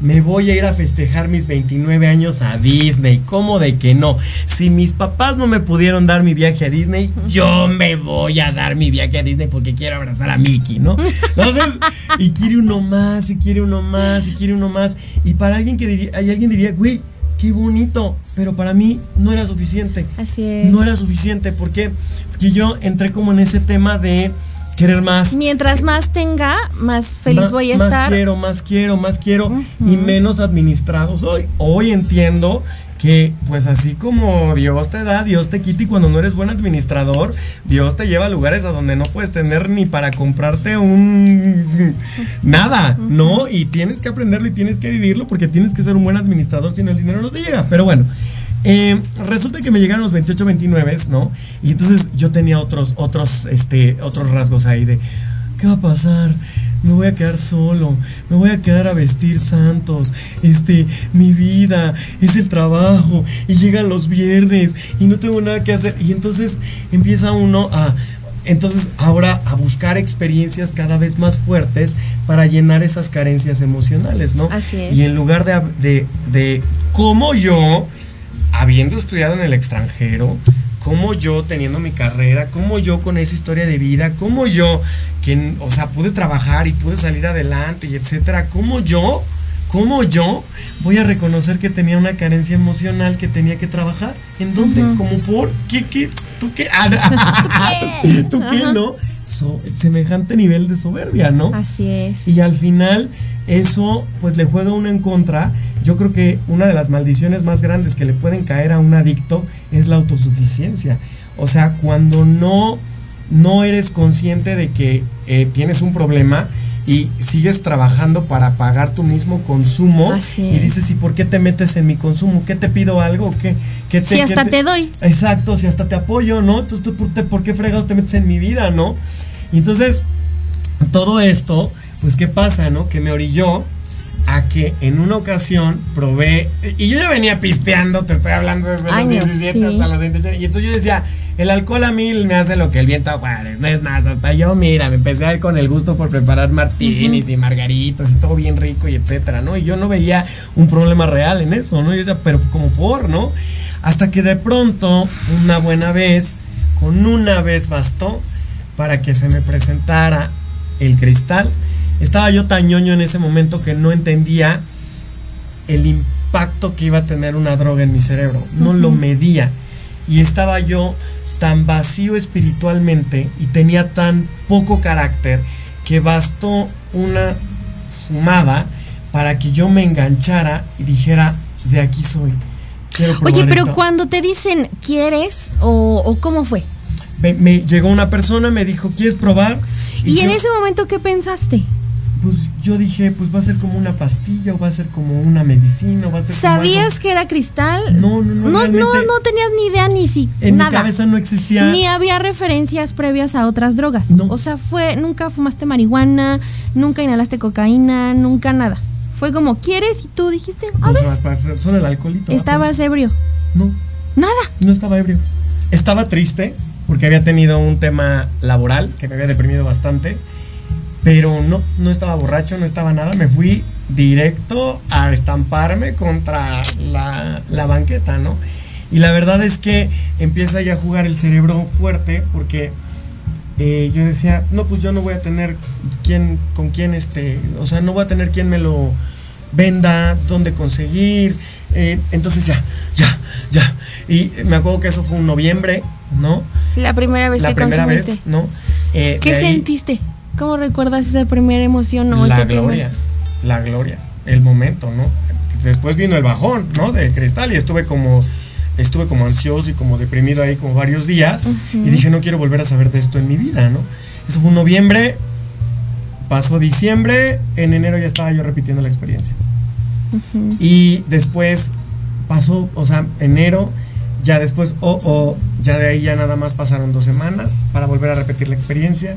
me voy a ir a festejar mis 29 años a Disney. ¿Cómo de que no? Si mis papás no me pudieron dar mi viaje a Disney, yo me voy a dar mi viaje a Disney porque quiero abrazar a Mickey, ¿no? Entonces, y quiere uno más, y quiere uno más, y quiere uno más. Y para alguien que diría, hay alguien diría, güey, qué bonito, pero para mí no era suficiente. Así es. No era suficiente, ¿por qué? Porque yo entré como en ese tema de querer más. Mientras más tenga, más feliz voy a más estar. quiero, más quiero, más quiero y menos administrado soy. Hoy entiendo que pues así como Dios te da, Dios te quita y cuando no eres buen administrador, Dios te lleva a lugares a donde no puedes tener ni para comprarte un [LAUGHS] nada, ¿no? Y tienes que aprenderlo y tienes que vivirlo porque tienes que ser un buen administrador si no el dinero no te llega. Pero bueno, eh, resulta que me llegaron los 28, 29, ¿no? Y entonces yo tenía otros, otros, este, otros rasgos ahí de, ¿qué va a pasar? Me voy a quedar solo, me voy a quedar a vestir santos, este, mi vida es el trabajo y llegan los viernes y no tengo nada que hacer y entonces empieza uno a, entonces ahora a buscar experiencias cada vez más fuertes para llenar esas carencias emocionales, ¿no? Así es. Y en lugar de, de, de cómo yo, habiendo estudiado en el extranjero, como yo teniendo mi carrera, como yo con esa historia de vida, como yo, que, o sea, pude trabajar y pude salir adelante y etcétera, como yo, como yo voy a reconocer que tenía una carencia emocional que tenía que trabajar. ¿En dónde? ¿Como por? ¿Qué? ¿Qué? ¿Tú qué? [LAUGHS] Ah, ¿Tú, tú qué? ¿No? So- semejante nivel de soberbia, ¿no? Así es. Y al final eso pues le juega uno en contra. Yo creo que una de las maldiciones más grandes que le pueden caer a un adicto es la autosuficiencia. O sea, cuando no, no eres consciente de que eh, tienes un problema y sigues trabajando para pagar tu mismo consumo Así y es. dices, ¿y por qué te metes en mi consumo? ¿Qué te pido algo? ¿Qué, qué te, Si qué hasta te doy. Exacto, si hasta te apoyo, ¿no? Entonces, ¿tú por, te- por qué fregados te metes en mi vida, no? Y entonces, todo esto, pues, ¿qué pasa, no? Que me orilló a que en una ocasión probé, y yo ya venía pisteando, te estoy hablando desde los 17 hasta los 28, y entonces yo decía, el alcohol a mí me hace lo que el viento aguare, no es más, hasta yo, mira, me empecé a ir con el gusto por preparar martinis y margaritas y todo bien rico y etcétera, ¿no? Y yo no veía un problema real en eso, ¿no? Y decía, pero como por, ¿no? Hasta que de pronto, una buena vez, con una vez bastó para que se me presentara el cristal. Estaba yo tan ñoño en ese momento que no entendía el impacto que iba a tener una droga en mi cerebro. No lo medía. Y estaba yo tan vacío espiritualmente y tenía tan poco carácter que bastó una fumada para que yo me enganchara y dijera, de aquí soy. Oye, pero cuando te dicen, ¿quieres? ¿O, o cómo fue? Me, llegó una persona, me dijo, ¿quieres probar? ¿Y, en ese momento qué pensaste? Pues yo dije, pues va a ser como una pastilla o va a ser como una medicina o va a ser ¿Sabías que era cristal? No, no, no. No, no, no tenías ni idea ni si en mi cabeza no existía. Ni había referencias previas a otras drogas. No. O sea, fue, nunca fumaste marihuana, nunca inhalaste cocaína, nunca nada. Fue como, ¿quieres? Y tú dijiste, a pues, ver. Solo el alcoholito. ¿Estabas ebrio? No. Nada. No estaba ebrio. Estaba triste porque había tenido un tema laboral que me había deprimido bastante. Pero no, no estaba borracho, no estaba nada. Me fui directo a estamparme contra la, la banqueta, ¿no? Y la verdad es que empieza ya a jugar el cerebro fuerte porque eh, yo decía, no, pues yo no voy a tener quien, con quién, este, o sea, no voy a tener quien me lo venda, dónde conseguir. Eh, entonces ya, ya, ya. Y me acuerdo que eso fue un noviembre, ¿no? La primera vez la que primera consumiste. Vez, ¿no? Eh, ¿Qué sentiste? ¿Cómo recuerdas esa primera emoción? O la gloria, la gloria, el momento, ¿no? Después vino el bajón, ¿no? De cristal y estuve como estuve como ansioso y como deprimido ahí como varios días y dije no quiero volver a saber de esto en mi vida, ¿no? Eso fue un noviembre, pasó diciembre, en enero ya estaba yo repitiendo la experiencia. Y después pasó, o sea, enero, ya después, o, o, ya de ahí ya nada más pasaron dos semanas para volver a repetir la experiencia.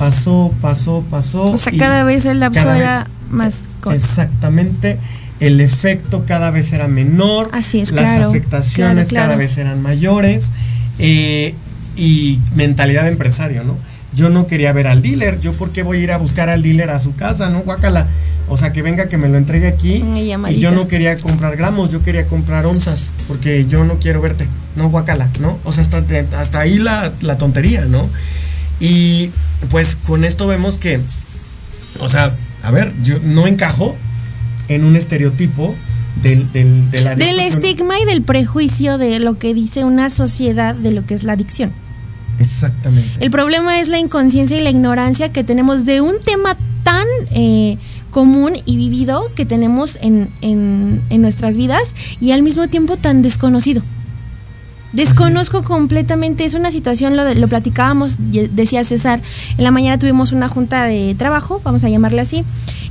Pasó, pasó, pasó. O sea, cada vez el lapso era más corto. Exactamente. El efecto cada vez era menor. Así es, Las afectaciones cada vez eran mayores. Eh, y mentalidad de empresario, ¿no? Yo no quería ver al dealer. Yo, ¿por qué voy a ir a buscar al dealer a su casa, no? Guácala. O sea, que venga, que me lo entregue aquí. Y yo no quería comprar gramos, yo quería comprar onzas, porque yo no quiero verte, no guacala, ¿no? O sea, hasta, hasta ahí la, la tontería, ¿no? Y pues con esto vemos que, o sea, a ver, yo no encajo en un estereotipo del, del, de la del estigma y del prejuicio de lo que dice una sociedad de lo que es la adicción. Exactamente. El problema es la inconsciencia y la ignorancia que tenemos de un tema tan eh, común y vivido que tenemos en, en, en, nuestras vidas y al mismo tiempo tan desconocido. Desconozco completamente, es una situación, lo, lo platicábamos, decía César, en la mañana tuvimos una junta de trabajo, vamos a llamarle así,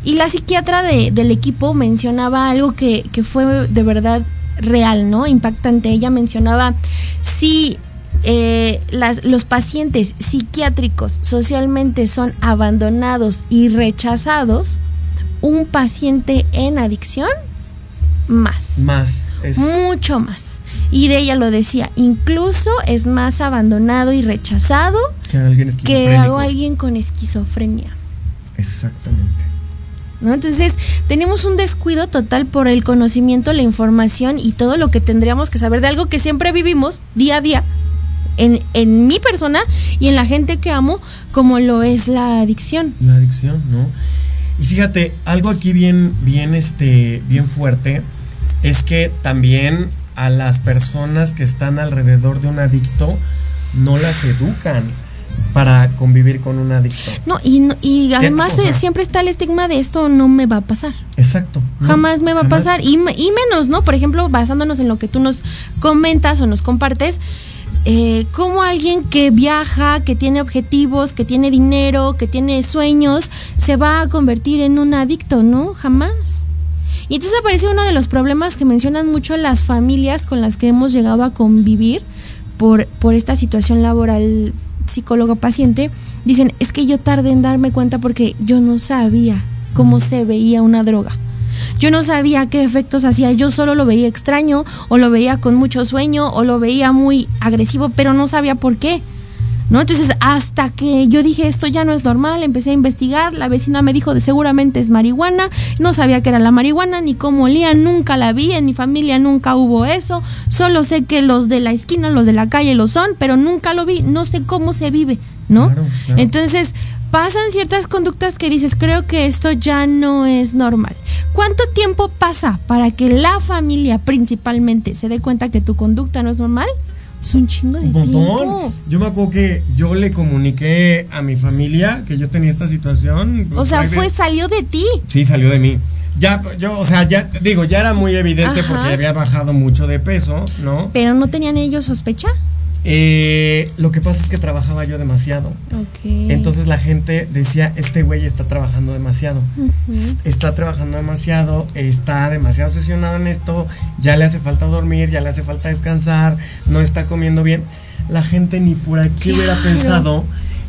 y la psiquiatra de, del equipo mencionaba algo que, que fue de verdad real, ¿no? Impactante. Ella mencionaba, si eh, los pacientes psiquiátricos socialmente son abandonados y rechazados, un paciente en adicción, más. Más. Es... Mucho más. Y de ella lo decía, incluso es más abandonado y rechazado que alguien, que alguien con esquizofrenia. Exactamente. ¿No? Entonces, tenemos un descuido total por el conocimiento, la información y todo lo que tendríamos que saber de algo que siempre vivimos día a día en, en mi persona y en la gente que amo, como lo es la adicción. La adicción, ¿no? Y fíjate, algo aquí bien, bien, este, bien fuerte es que también a las personas que están alrededor de un adicto no las educan para convivir con un adicto. No, y, y además siempre está el estigma de esto no me va a pasar. Exacto. No, jamás me va jamás. a pasar. Y, y, menos, ¿no? Por ejemplo, basándonos en lo que tú nos comentas o nos compartes, eh, como alguien que viaja, que tiene objetivos, que tiene dinero, que tiene sueños, se va a convertir en un adicto, ¿no? Jamás. Y entonces aparece uno de los problemas que mencionan mucho las familias con las que hemos llegado a convivir por, por esta situación laboral psicólogo-paciente. Dicen, es que yo tardé en darme cuenta porque yo no sabía cómo se veía una droga. Yo no sabía qué efectos hacía, yo solo lo veía extraño o lo veía con mucho sueño o lo veía muy agresivo, pero no sabía por qué. ¿No? Entonces, hasta que yo dije, esto ya no es normal, empecé a investigar, la vecina me dijo de seguramente es marihuana, no sabía que era la marihuana, ni cómo olía, nunca la vi, en mi familia nunca hubo eso, solo sé que los de la esquina, los de la calle lo son, pero nunca lo vi, no sé cómo se vive, ¿no? Entonces, pasan ciertas conductas que dices, creo que esto ya no es normal. ¿Cuánto tiempo pasa para que la familia principalmente se dé cuenta que tu conducta no es normal? Es un chingo de tiempo. Yo me acuerdo que yo le comuniqué a mi familia que yo tenía esta situación. O sea, fue, salió de ti. Sí, salió de mí. Ya, yo, o sea, ya, digo, ya era muy evidente porque había bajado mucho de peso, ¿no? Pero no tenían ellos sospecha. Eh, lo que pasa es que trabajaba yo demasiado. Entonces la gente decía, este güey está trabajando demasiado. Está trabajando demasiado, está demasiado obsesionado en esto, ya le hace falta dormir, ya le hace falta descansar, no está comiendo bien. La gente ni por aquí hubiera pensado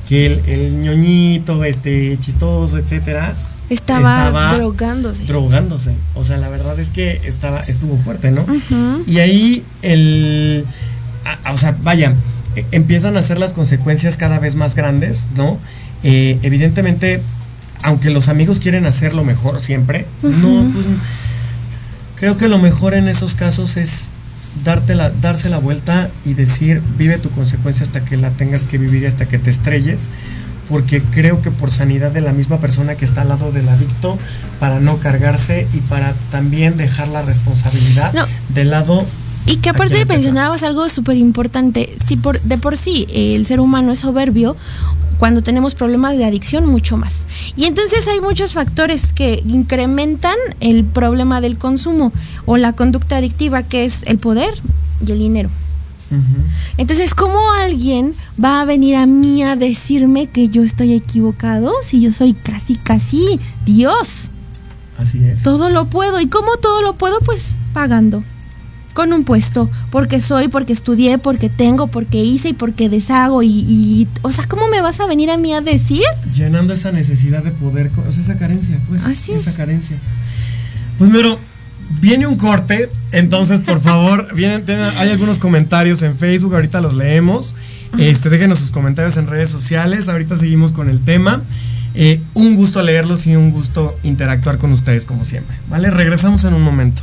que el, ñoñito, este, chistoso, etcétera, estaba, drogándose. Drogándose. O sea, la verdad es que estaba, estuvo fuerte, ¿no? Y ahí el o sea, vaya, e, empiezan a ser las consecuencias cada vez más grandes, ¿no? Eh, evidentemente, aunque los amigos quieren hacer lo mejor siempre, no, pues, creo que lo mejor en esos casos es darte la, darse la vuelta y decir, vive tu consecuencia hasta que la tengas que vivir, hasta que te estrelles, porque creo que por sanidad de la misma persona que está al lado del adicto, para no cargarse y para también dejar la responsabilidad del lado y que aparte mencionabas algo súper importante, si por, de por sí eh, el ser humano es soberbio, cuando tenemos problemas de adicción mucho más. Y entonces hay muchos factores que incrementan el problema del consumo o la conducta adictiva, que es el poder y el dinero. Entonces, ¿cómo alguien va a venir a mí a decirme que yo estoy equivocado si yo soy casi, casi Dios? Así es. Todo lo puedo. ¿Y cómo todo lo puedo? Pues pagando con un puesto, porque soy, porque estudié, porque tengo, porque hice y porque deshago y, o sea, ¿cómo me vas a venir a mí a decir? Llenando esa necesidad de poder, o sea, esa carencia, pues. Así esa carencia. Pues mero, viene un corte, entonces por favor, [LAUGHS] vienen, hay algunos comentarios en Facebook, ahorita los leemos. Este, déjenos sus comentarios en redes sociales, ahorita seguimos con el tema. Eh, un gusto leerlos y un gusto interactuar con ustedes como siempre. ¿Vale? Regresamos en un momento.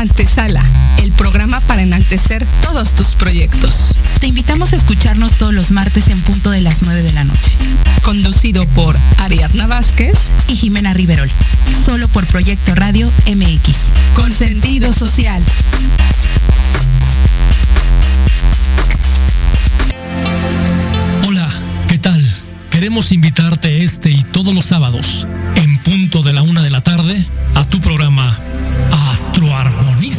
Antesala, el programa para enaltecer todos tus proyectos. Te invitamos a escucharnos todos los martes en punto de las 9 de la noche. Conducido por Ariadna Vázquez y Jimena Riverol. Solo por Proyecto Radio MX. Con sentido social. Hola, ¿qué tal? Queremos invitarte este y todos los sábados, en punto de la una de la tarde, a tu programa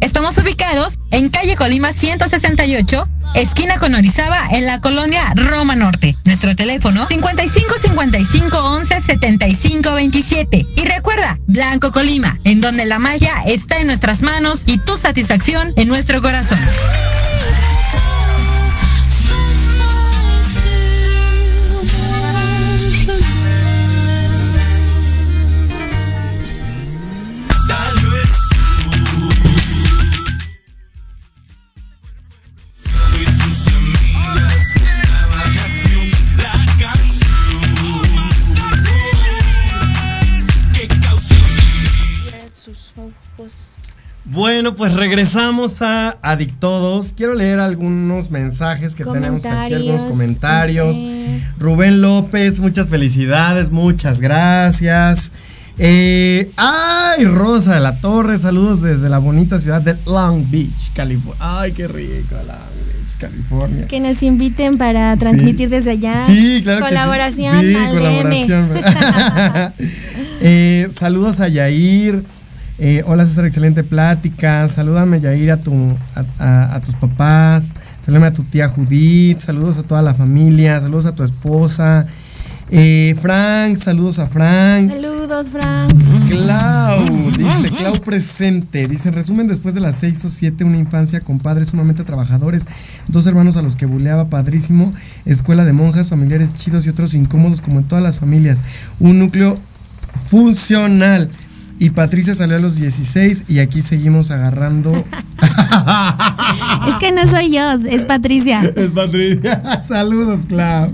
Estamos ubicados en calle Colima 168, esquina con Orizaba, en la colonia Roma Norte. Nuestro teléfono 55 55 11 75 27. Y recuerda, Blanco Colima, en donde la magia está en nuestras manos y tu satisfacción en nuestro corazón. Bueno, pues regresamos a Adictodos. Quiero leer algunos mensajes que tenemos aquí, algunos comentarios. Rubén López, muchas felicidades, muchas gracias. Eh, ay, Rosa de la Torre, saludos desde la bonita ciudad de Long Beach, California. Ay, qué rico, Long Beach, California. Que nos inviten para transmitir desde allá. Sí, claro que sí. Colaboración Sí, al colaboración. [LAUGHS] [LAUGHS] Eh, saludos a Yair. Eh, hola César, excelente plática. Salúdame Yair a, tu, a, a- a tus papás. Salúdame a tu tía Judith. Saludos a toda la familia. Saludos a tu esposa. Eh, Frank, saludos a Frank. Saludos, Frank. Clau, dice Clau presente. Dice, en resumen, después de las seis o siete, una infancia con padres sumamente trabajadores, dos hermanos a los que buleaba padrísimo, escuela de monjas, familiares chidos y otros incómodos como en todas las familias. Un núcleo funcional. Y Patricia salió a los 16 y aquí seguimos agarrando. [LAUGHS] Es que no soy yo, es Patricia. Es Patricia. [LAUGHS] Saludos, Clau.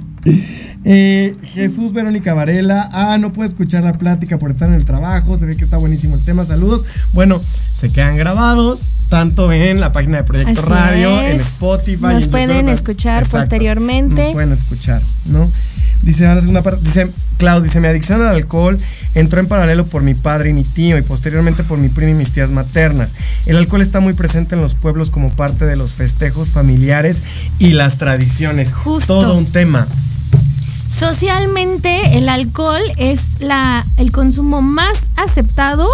Eh, Jesús Verónica Varela. Ah, no puedo escuchar la plática por estar en el trabajo. Se ve que está buenísimo el tema. Saludos. Bueno, se quedan grabados tanto en la página de Proyecto Así Radio, en. Spotify. Nos en pueden YouTube. escuchar Exacto. posteriormente. Nos pueden escuchar, ¿no? Dice, ahora la segunda parte, dice, Clau, dice, mi adicción al alcohol entró en paralelo por mi padre y mi tío y posteriormente por mi prima y mis tías maternas. El alcohol está muy presente en los pueblos como parte de los festejos familiares y las tradiciones. Justo. Todo un tema. Socialmente, el alcohol es la, el consumo más aceptado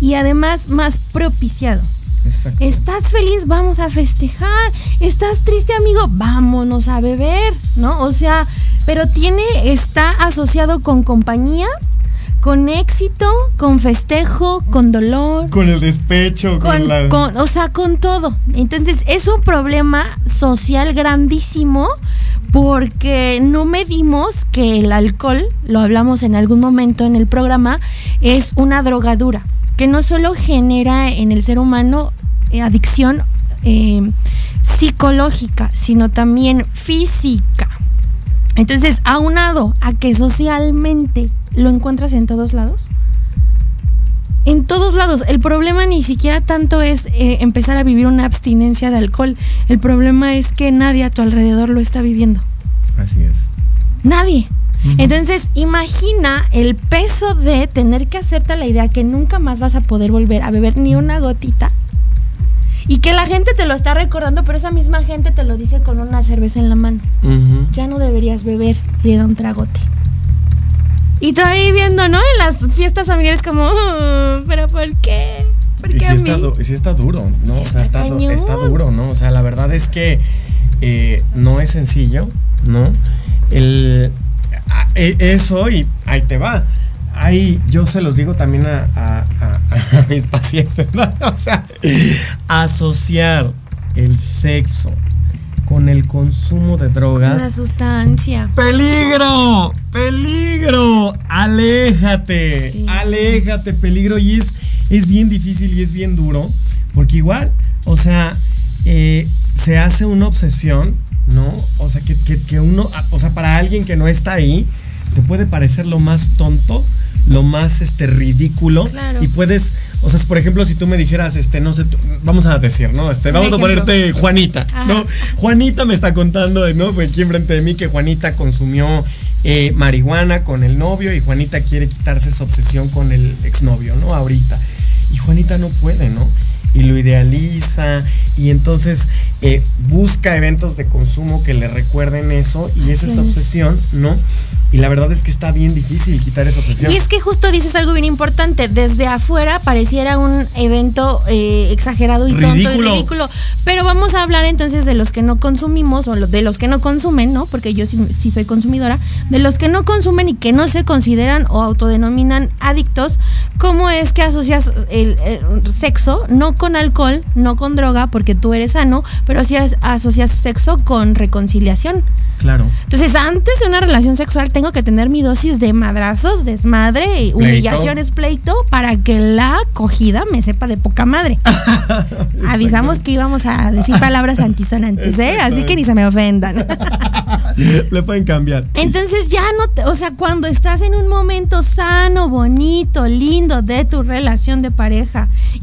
y además más propiciado. Exacto. Estás feliz, vamos a festejar. Estás triste, amigo, vámonos a beber, ¿no? O sea, pero tiene, está asociado con compañía, con éxito, con festejo, con dolor. Con el despecho, con, Con, la... con- o sea, con todo. Entonces, es un problema social grandísimo porque no medimos que el alcohol, lo hablamos en algún momento en el programa, es una drogadura que no solo genera en el ser humano eh, adicción eh, psicológica, sino también física. Entonces, aunado a que socialmente lo encuentras en todos lados, en todos lados. El problema ni siquiera tanto es eh, empezar a vivir una abstinencia de alcohol. El problema es que nadie a tu alrededor lo está viviendo. Así es. Nadie. Entonces, imagina el peso de tener que hacerte la idea que nunca más vas a poder volver a beber ni una gotita. Y que la gente te lo está recordando, pero esa misma gente te lo dice con una cerveza en la mano. Ya no deberías beber y le da un tragote. Y tú ahí viendo, ¿no? En las fiestas familiares como, "Oh, pero ¿por qué? ¿Por Y qué sí a está, mí? du- y sí está duro, ¿no? o sea, está, du- está duro, ¿no? O sea, la verdad es que eh, no es sencillo, ¿no? El, e- eso y ahí te va. Ahí yo se los digo también a, a- a- a mis pacientes, ¿no? [LAUGHS] O sea, asociar el sexo con el consumo de drogas. Una sustancia. ¡Peligro! ¡Peligro! ¡Aléjate! Sí. ¡Aléjate! Peligro. Y es, es bien difícil y es bien duro. Porque igual, o sea, eh, se hace una obsesión, ¿no? O sea, que, que- que uno, o sea, para alguien que no está ahí, te puede parecer lo más tonto, lo más este ridículo. Claro. Y puedes, O sea, por ejemplo, si tú me dijeras, este, no sé, vamos a decir, ¿no? Este, vamos a ponerte Juanita, ¿no? Juanita me está contando, ¿no? Pues aquí enfrente de mí que Juanita consumió eh, marihuana con el novio y Juanita quiere quitarse esa obsesión con el exnovio, ¿no? Ahorita. Y Juanita no puede, ¿no? y lo idealiza y entonces eh, busca eventos de consumo que le recuerden eso y esa es obsesión, ¿no? Y la verdad es que está bien difícil quitar esa obsesión. Y es que justo dices algo bien importante. Desde afuera pareciera un evento eh, exagerado y tonto y ridículo. Pero vamos a hablar entonces de los que no consumimos o de los que no consumen, ¿no? Porque yo sí, soy consumidora. De los que no consumen y que no se consideran o autodenominan adictos. ¿Cómo es que asocias el, sexo no con alcohol, no con droga, porque tú eres sano, pero sí asocias sexo con reconciliación? Claro. Entonces, antes de una relación sexual, tengo que tener mi dosis de madrazos, desmadre, humillaciones, pleito, para que la acogida me sepa de poca madre. [LAUGHS] Avisamos que íbamos a decir palabras antisonantes, ¿eh? Así que ni se me ofendan. [LAUGHS] Le pueden cambiar. Entonces ya no, te, o sea, cuando estás en un momento sano, bonito, lindo de tu relación de pareja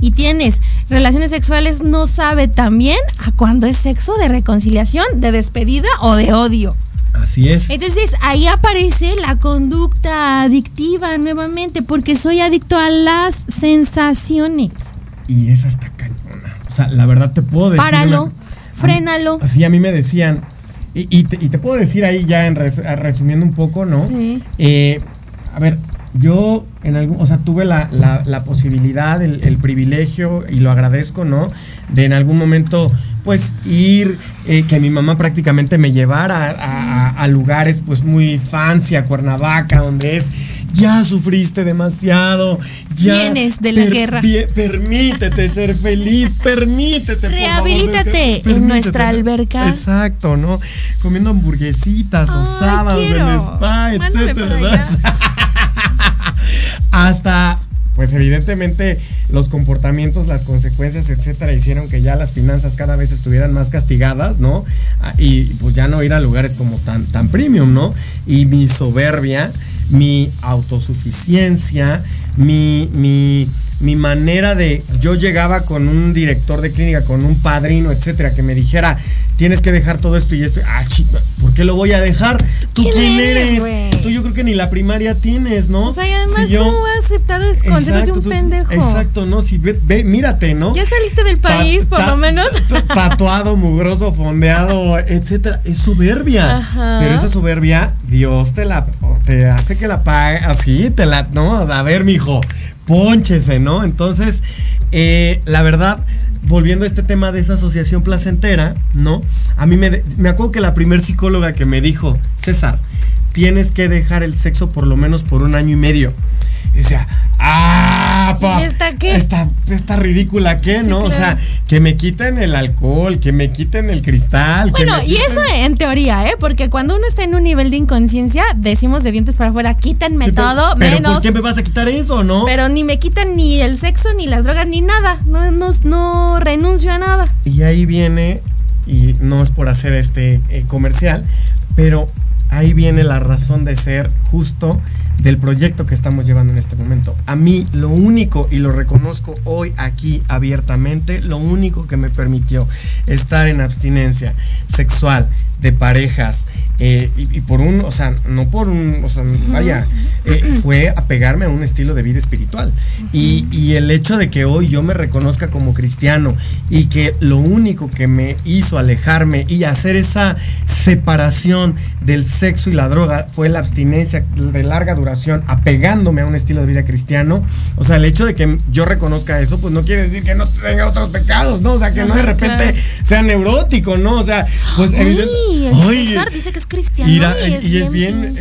y tienes relaciones sexuales, no sabe también a cuándo es sexo de reconciliación, de despedida o de odio. Así es. Entonces ahí aparece la conducta adictiva nuevamente, porque soy adicto a las sensaciones. Y esa está cañona. O sea, la verdad te puedo decir. Páralo, frénalo. Así a mí me decían, y, te, puedo decir ahí ya en resumiendo un poco, ¿no? Sí. Eh, a ver, yo en algún, o sea, tuve la, posibilidad, el, privilegio, y lo agradezco, ¿no? De en algún momento, pues, ir, eh, que mi mamá prácticamente me llevara a, lugares, pues, muy fancy, a Cuernavaca, donde es, ya sufriste demasiado, ya... Vienes de la guerra. permítete ser feliz, permítete. Rehabilítate en nuestra alberca. Exacto, ¿no? Comiendo hamburguesitas los sábados en spa, etcétera. [LAUGHS] Hasta pues evidentemente los comportamientos, las consecuencias, etcétera, hicieron que ya las finanzas cada vez estuvieran más castigadas, ¿no? Ah, y pues ya no ir a lugares como tan, tan premium, ¿no? Y mi soberbia, mi autosuficiencia, mi, mi, mi manera de. Yo llegaba con un director de clínica, con un padrino, etcétera, que me dijera, tienes que dejar todo esto y esto. Ah, chica, ¿por qué lo voy a dejar? ¿Tú quién, eres? Tú yo creo que ni la primaria tienes, ¿no? O sea, y además, ¿cómo voy a aceptar los consejos de un pendejo? Exacto, ¿no? Si ve, mírate, ¿no? Ya saliste del país, por lo menos. [LAUGHS] Tatuado, mugroso, fondeado, etcétera. Es soberbia. Ajá. Pero esa soberbia, Dios te la te hace que la pague así, te la, no, a ver, mijo, ponchese, ¿no? Entonces, eh, la verdad volviendo a este tema de esa asociación placentera, ¿no? A mí me, me acuerdo que la primer psicóloga que me dijo, César, tienes que dejar el sexo por lo menos por un año y medio. Y decía, ah, pa, ¿Y esta qué? Esta, ridícula qué, ¿no? O sea, que me quiten el alcohol, que me quiten el cristal. Bueno, y eso en teoría, ¿eh? Porque cuando uno está en un nivel de inconsciencia, decimos de dientes para afuera, quítenme todo, pero menos. ¿Por qué me vas a quitar eso, no? Pero ni me quitan ni el sexo, ni las drogas, ni nada. No, no, no renuncio a nada. Y ahí viene, y no es por hacer este eh, comercial, pero ahí viene la razón de ser justo del proyecto que estamos llevando en este momento. A mí lo único, y lo reconozco hoy aquí abiertamente, lo único que me permitió estar en abstinencia sexual de parejas eh, y, por un, o sea, no por un, o sea, vaya, eh, fue apegarme a un estilo de vida espiritual. Y, y, el hecho de que hoy yo me reconozca como cristiano y que lo único que me hizo alejarme y hacer esa separación del sexo y la droga fue la abstinencia de larga duración, apegándome a un estilo de vida cristiano. O sea, el hecho de que yo reconozca eso, pues no quiere decir que no tenga otros pecados, ¿no? O sea, que no de repente sea neurótico, ¿no? O sea, pues el César dice que es cristiano. y, es, bien,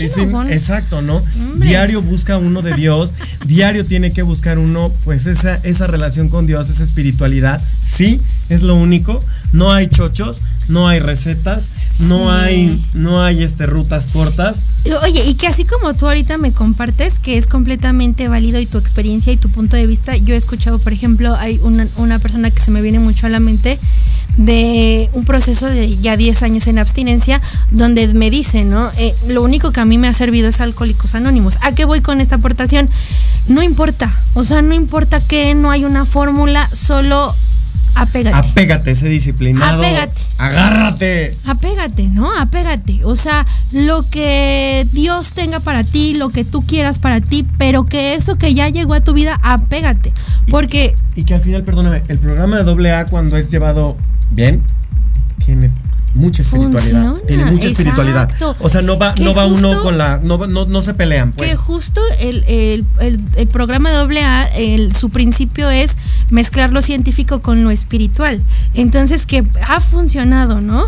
exacto, ¿no? Diario busca uno de Dios, diario tiene que buscar uno, pues esa, esa relación con Dios, esa espiritualidad. Sí, es lo único. No hay chochos, no hay recetas, no hay, no hay este, rutas cortas. Oye, y que así como tú ahorita me compartes, que es completamente válido y tu experiencia y tu punto de vista, yo he escuchado, por ejemplo, hay una, una persona que se me viene mucho a la mente de un proceso de ya 10 años en abstinencia, donde me dicen, ¿no? Eh, lo único que a mí me ha servido es Alcohólicos Anónimos. ¿A qué voy con esta aportación? No importa, o sea, no importa que no hay una fórmula, solo apégate. Apégate, sé disciplinado. Apégate. Agárrate. Apégate, ¿no? Apégate. O sea, lo que Dios tenga para ti, lo que tú quieras para ti, pero que eso que ya llegó a tu vida, apégate. Porque. Y que al final, perdóname, el programa de AA cuando es llevado bien, tiene mucha espiritualidad. Funciona, tiene mucha espiritualidad. O sea, no va, Que no va uno con la. No, no, no se pelean, pues. Que justo el, el- el- el programa AA, el- su principio es mezclar lo científico con lo espiritual. Entonces, que ha funcionado, ¿no?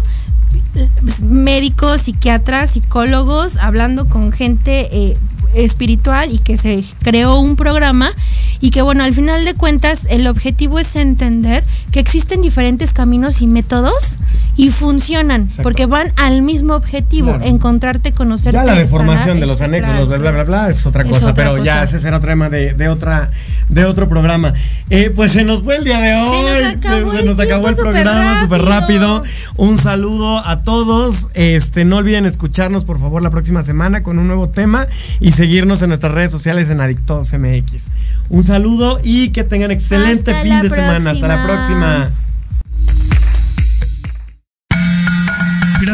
Médicos, psiquiatras, psicólogos, hablando con gente eh, espiritual y que se creó un programa y que bueno, al final de cuentas el objetivo es entender que existen diferentes caminos y métodos y funcionan porque van al mismo objetivo, Claro. encontrarte, conocerte. Ya la deformación de los anexos, los bla, bla, bla, bla, es otra Es cosa, otra pero ya ese será otro tema de, de otra, de otro programa. Eh, pues se nos fue el día de hoy. nos acabó se, se el nos acabó el programa súper rápido. Un saludo a todos. Este, no olviden escucharnos, por favor, la próxima semana con un nuevo tema y seguirnos en nuestras redes sociales en Adictos MX. Un saludo y que tengan excelente Hasta fin de semana. Hasta la próxima.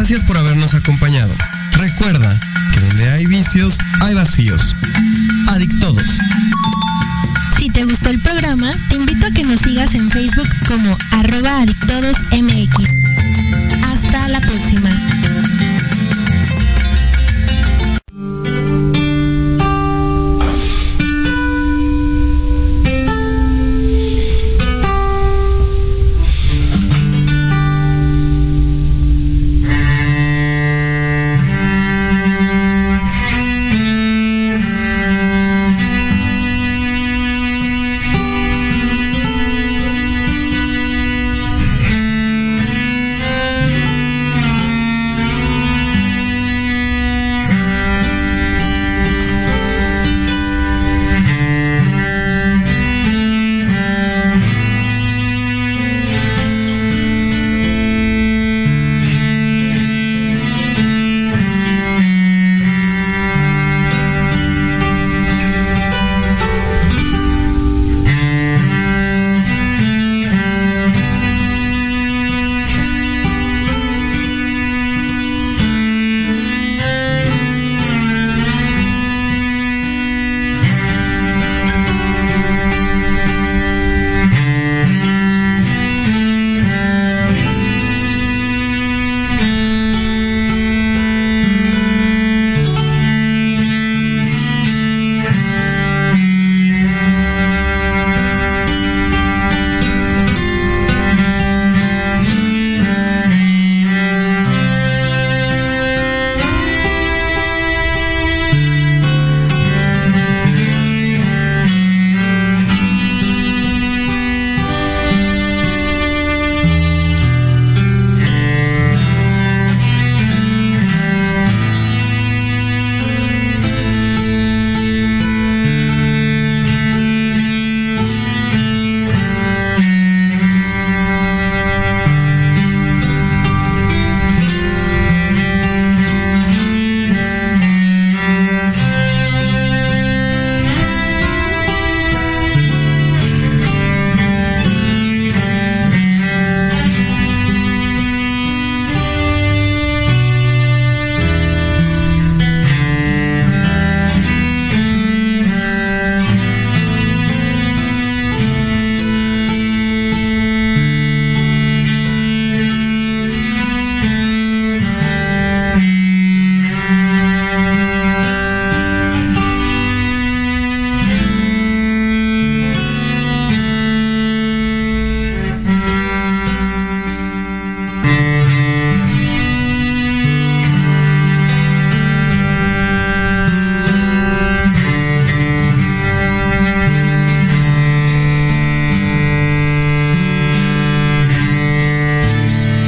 Gracias por habernos acompañado. Recuerda que donde hay vicios, hay vacíos. Adictodos. Si te gustó el programa, te invito a que nos sigas en Facebook como arroba adictodosmx. Hasta la próxima.